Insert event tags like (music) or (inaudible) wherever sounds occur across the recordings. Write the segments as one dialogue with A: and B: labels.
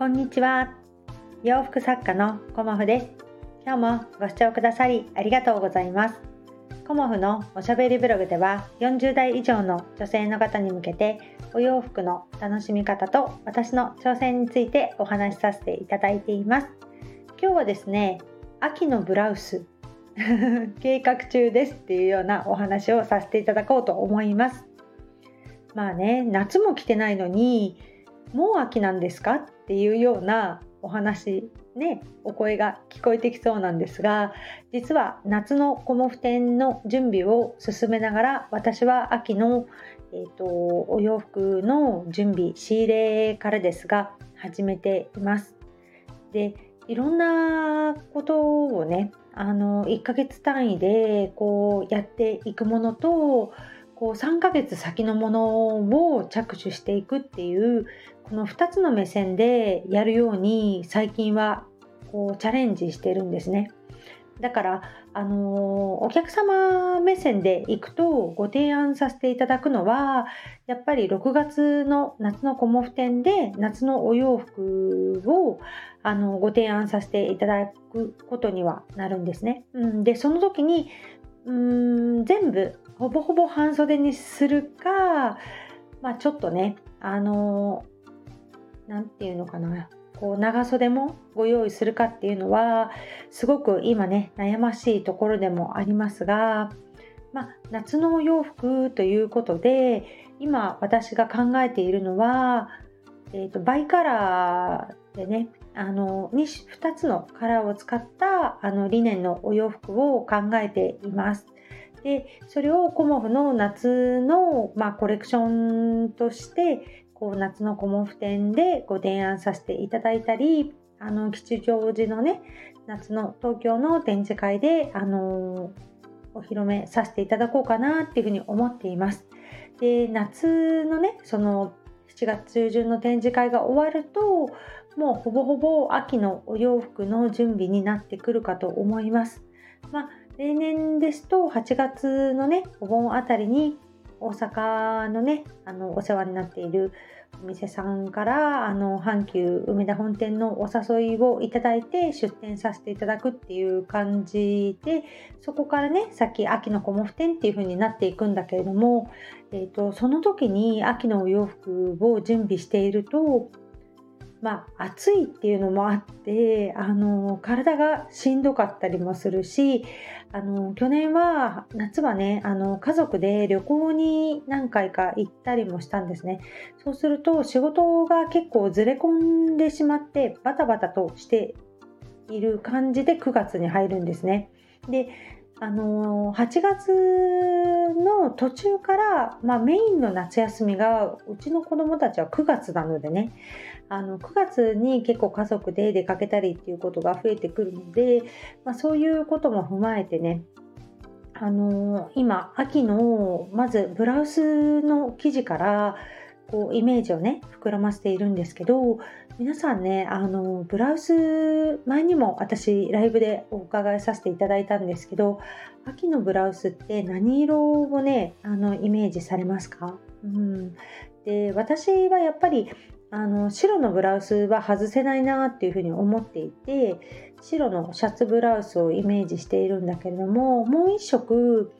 A: こんにちは。洋服作家のコモフです。今日もご視聴くださりありがとうございます。コモフのおしゃべりブログでは40代以上の女性の方に向けてお洋服の楽しみ方と私の挑戦についてお話しさせていただいています。今日はですね秋のブラウス (laughs) 計画中ですっていうようなお話をさせていただこうと思います。まあね夏も来てないのにもう秋なんですか？っていうようなお話ねお声が聞こえてきそうなんですが実は夏のコモフ展の準備を進めながら私は秋の、えーと、お洋服の準備仕入れからですが始めています。でいろんなことをねあの1ヶ月単位でこうやっていくものとこう3ヶ月先のものを着手していくっていうこの2つの目線でやるように最近はこうチャレンジしてるんですね。だから、あの、お客様目線で行くとご提案させていただくのはやっぱり6月の夏のコモフ展で夏のお洋服をあのご提案させていただくことにはなるんですね。うん、でその時にうん全部ほぼほぼ半袖にするか、まあ、ちょっとねあの何て言うのかなこう長袖もご用意するかっていうのはすごく今ね悩ましいところでもありますが、まあ、夏のお洋服ということで今私が考えているのは、えーと、バイカラーでねあの 2, 2つのカラーを使ったあのリネンのお洋服を考えています。でそれをコモフの夏の、まあ、コレクションとしてこう夏のコモフ展でご提案させていただいたりあの吉祥寺のね夏の東京の展示会であのお披露目させていただこうかなっていうふうに思っています。で夏のねその7月中旬の展示会が終わるともうほぼほぼ秋のお洋服の準備になってくるかと思います。まあ、例年ですと8月のねお盆あたりに大阪のねあのお世話になっているお店さんからあの阪急梅田本店のお誘いをいただいて出店させていただくっていう感じでそこからねさっき秋のコモフ展っていう風になっていくんだけれども、えーとその時に秋のお洋服を準備しているとまあ、暑いっていうのもあってあの体がしんどかったりもするしあの去年は夏はねあの家族で旅行に何回か行ったりもしたんですね。そうすると仕事が結構ずれ込んでしまってバタバタとしている感じで9月に入るんですね。であの8月の途中から、まあ、メインの夏休みがうちの子どもたちは9月なのでね。あの9月に結構家族で出かけたりっていうことが増えてくるので、まあ、そういうことも踏まえてねあの今秋のまずブラウスの生地からこうイメージをね膨らませているんですけど皆さんねあのブラウス前にも私ライブでお伺いさせていただいたんですけど秋のブラウスって何色をねあのイメージされますか、うん、で私はやっぱりあの白のブラウスは外せないなっていうふうに思っていて白のシャツブラウスをイメージしているんだけれどももう一色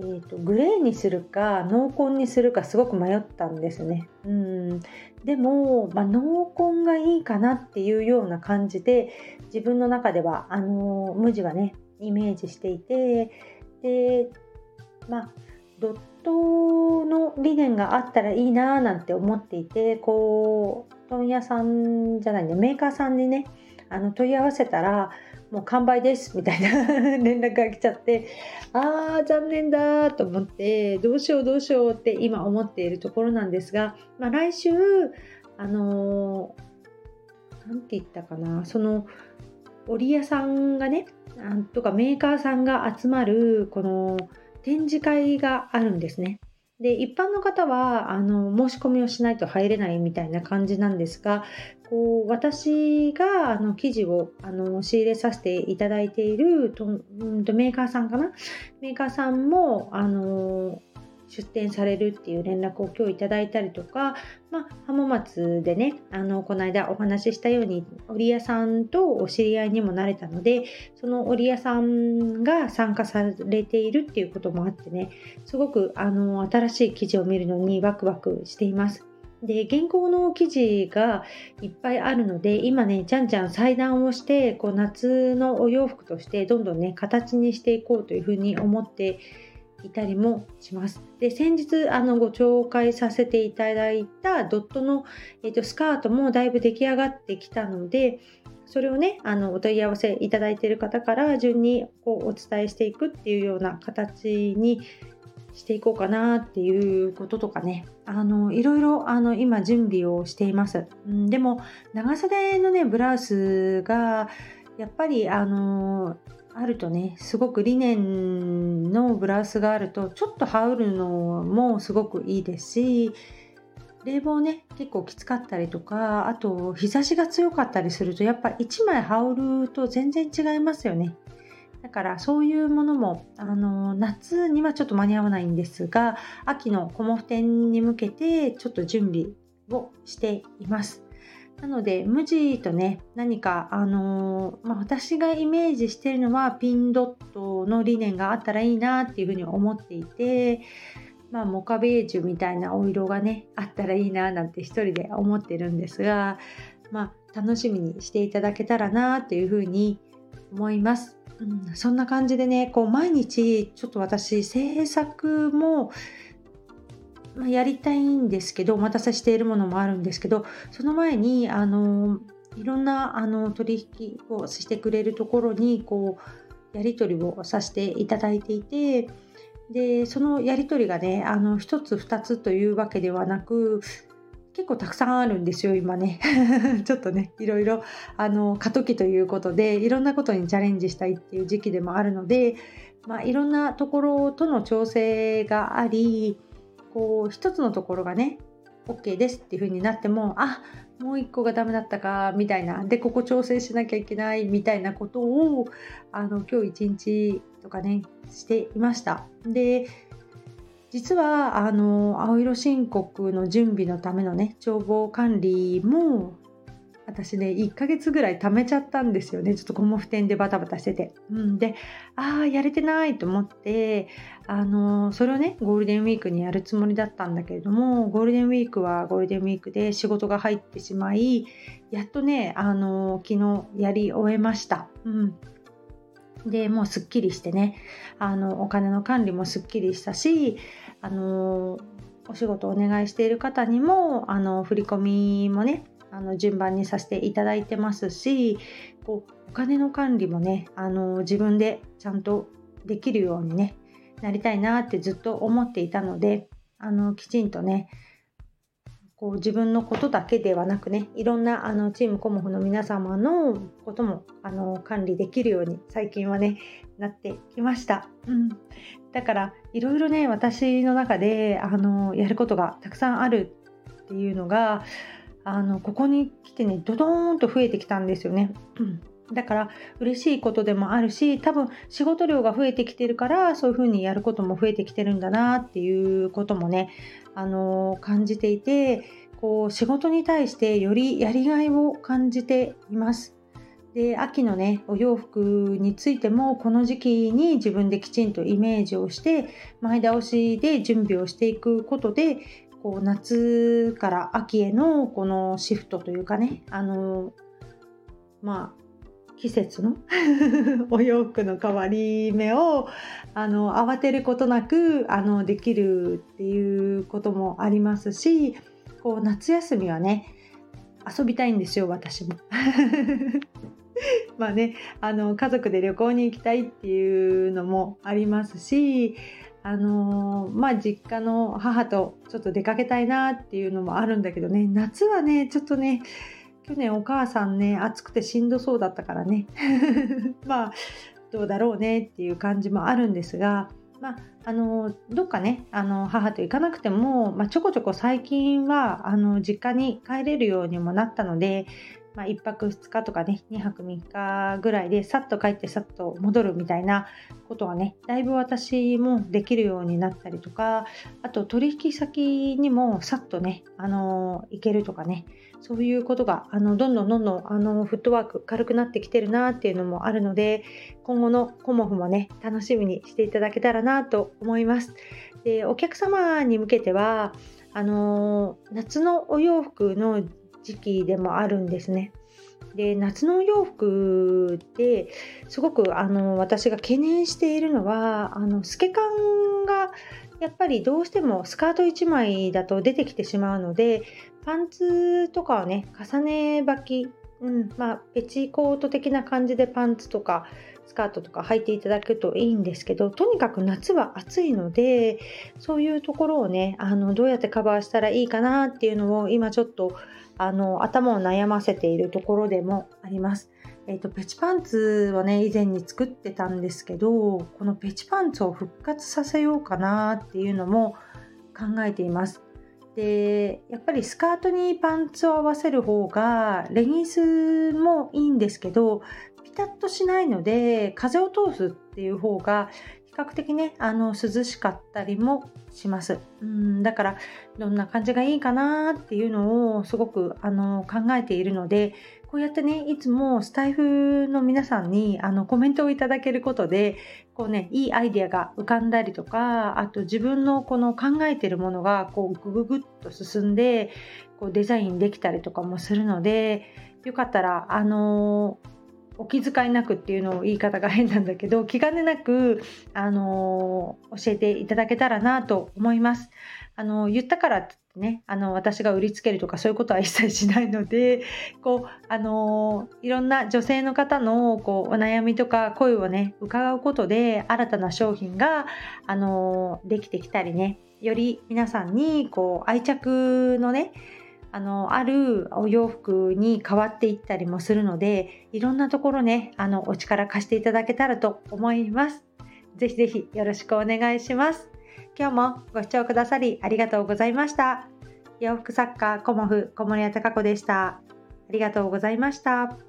A: えーと、グレーにするか濃紺にするかすごく迷ったんですね。うんでも、まあ、濃紺がいいかなっていうような感じで自分の中ではあの無地はねイメージしていてでまあドットの理念があったらいいななんて思っていてこう問屋さんじゃないねメーカーさんにねあの問い合わせたらもう完売ですみたいな (laughs) 連絡が来ちゃってあー残念だと思ってどうしようどうしようって今思っているところなんですが、まあ、来週あの何、て言ったかなその織屋さんがねなんとかメーカーさんが集まるこの展示会があるんですね。で一般の方はあの申し込みをしないと入れないみたいな感じなんですがこう私があの記事をあの仕入れさせていただいていると、うん、とメーカーさんかな？メーカーさんもあの出店されるっていう連絡を今日いただいたりとか、まあ、浜松でねあのこの間お話ししたように織屋さんとお知り合いにもなれたのでその織屋さんが参加されているっていうこともあってねすごくあの新しい記事を見るのにワクワクしています。で原稿の記事がいっぱいあるので今ねじゃんじゃん裁断をしてこう夏のお洋服としてどんどんね形にしていこうというふうに思っていたりもします。で先日あのご紹介させていただいたドットの、えーと、スカートもだいぶ出来上がってきたのでそれをねあのお問い合わせいただいている方から順にこうお伝えしていくっていうような形にしていこうかなっていうこととかねあのいろいろあの今準備をしています、うん、でも長袖のねブラウスがやっぱりあのあるとねすごくリネンのブラウスがあるとちょっと羽織るのもすごくいいですし冷房ね結構きつかったりとかあと日差しが強かったりするとやっぱ1枚羽織ると全然違いますよね。だからそういうものもあの夏にはちょっと間に合わないんですが秋のコモフ展に向けてちょっと準備をしています。なので無地とね何かあのー、まあ、私がイメージしてるのはピンドットの理念があったらいいなっていうふうに思っていてまあ、モカベージュみたいなお色がねあったらいいななんて一人で思ってるんですが、まあ、楽しみにしていただけたらなというふうに思います。うん、そんな感じでねこう毎日ちょっと私制作も、やりたいんですけどお待たせしているものもあるんですけどその前にあのいろんなあの取引をしてくれるところにこうやり取りをさせていただいていてでそのやり取りがねあの1つ2つというわけではなく結構たくさんあるんですよ今ね。(laughs) ちょっとねいろいろあの過渡期ということでいろんなことにチャレンジしたいっていう時期でもあるので、まあ、いろんなところとの調整がありこう一つのところがね OK ですっていう風になってもあもう一個がダメだったかみたいな。でここ調整しなきゃいけないみたいなことをあの今日一日とかねしていました。で実はあの青色申告の準備のためのね帳簿管理も私ね1ヶ月ぐらい貯めちゃったんですよね。ちょっとコモフ店でバタバタしてて、うん、でああやれてないと思ってあのそれをねゴールデンウィークにやるつもりだったんだけれどもゴールデンウィークはゴールデンウィークで仕事が入ってしまいやっとねあの昨日やり終えました、うん、でもうすっきりしてねあのお金の管理もすっきりしたしあのお仕事お願いしている方にもあの振り込みもねあの順番にさせていただいてますしこうお金の管理もねあの自分でちゃんとできるようにねなりたいなってずっと思っていたのであのきちんとねこう自分のことだけではなくねいろんなあのチームコモフの皆様のこともあの管理できるように最近はねなってきました、うん、だからいろいろね私の中であのやることがたくさんあるっていうのがあのここに来てねドドーンと増えてきたんですよね。うんだから嬉しいことでもあるし多分仕事量が増えてきてるからそういう風にやることも増えてきてるんだなっていうこともね、あのー、感じていてこう仕事に対してよりやりがいを感じています。で秋のねお洋服についてもこの時期に自分できちんとイメージをして前倒しで準備をしていくことでこう夏から秋へのこのシフトというかねあのまあ季節の (laughs) お洋服の変わり目をあの慌てることなくあのできるっていうこともありますしこう夏休みはね遊びたいんですよ私も。(laughs) まあねあの家族で旅行に行きたいっていうのもありますしあのー、まあ実家の母とちょっと出かけたいなっていうのもあるんだけどね。夏はねちょっとね去年お母さんね暑くてしんどそうだったからね。(laughs) まあどうだろうねっていう感じもあるんですが。まあ、あのどっかねあの母と行かなくても、まあ、ちょこちょこ最近はあの実家に帰れるようにもなったのでまあ、1泊2日とかね2泊3日ぐらいでさっと帰ってさっと戻るみたいなことはねだいぶ私もできるようになったりとかあと取引先にもさっとねあの行けるとかねそういうことがあのどんどんどんどんあのフットワーク軽くなってきてるなっていうのもあるので今後のコモフもね楽しみにしていただけたらなと思います。でお客様に向けてはあの夏のお洋服の時期でもあるんですね。で夏のお洋服ってすごくあの私が懸念しているのはあの透け感がやっぱりどうしてもスカート1枚だと出てきてしまうのでパンツとかはね重ね履き、うんまあ、ペチコート的な感じでパンツとかスカートとか履いていただくといいんですけどとにかく夏は暑いのでそういうところをねあのどうやってカバーしたらいいかなっていうのを今ちょっとあの頭を悩ませているところでもあります。えーと、ペチパンツはね以前に作ってたんですけどこのペチパンツを復活させようかなっていうのも考えています。でやっぱりスカートにパンツを合わせる方がレギンスもいいんですけどピタッとしないので風を通すっていう方が較的ねあの涼しかったりもします。うんだからどんな感じがいいかなっていうのをすごくあの考えているのでこうやってねいつもスタイフの皆さんにあのコメントをいただけることでこうねいいアイデアが浮かんだりとかあと自分のこの考えてるものがこうグググッと進んでこうデザインできたりとかもするのでよかったらあのーお気遣いなくっていうのを言い方が変なんだけど気兼ねなく、あの、教えていただけたらなと思います。あの、言ったからってね、あの私が売りつけるとかそういうことは一切しないのでこう、あの、いろんな女性の方のこうお悩みとか声をね伺うことで新たな商品が、あのできてきたりねより皆さんにこう愛着のねあのあるお洋服に変わっていったりもするのでいろんなところねあのお力貸していただけたらと思います。ぜひぜひよろしくお願いします。今日もご視聴くださりありがとうございました。洋服作家コモフ小森屋隆子でした。ありがとうございました。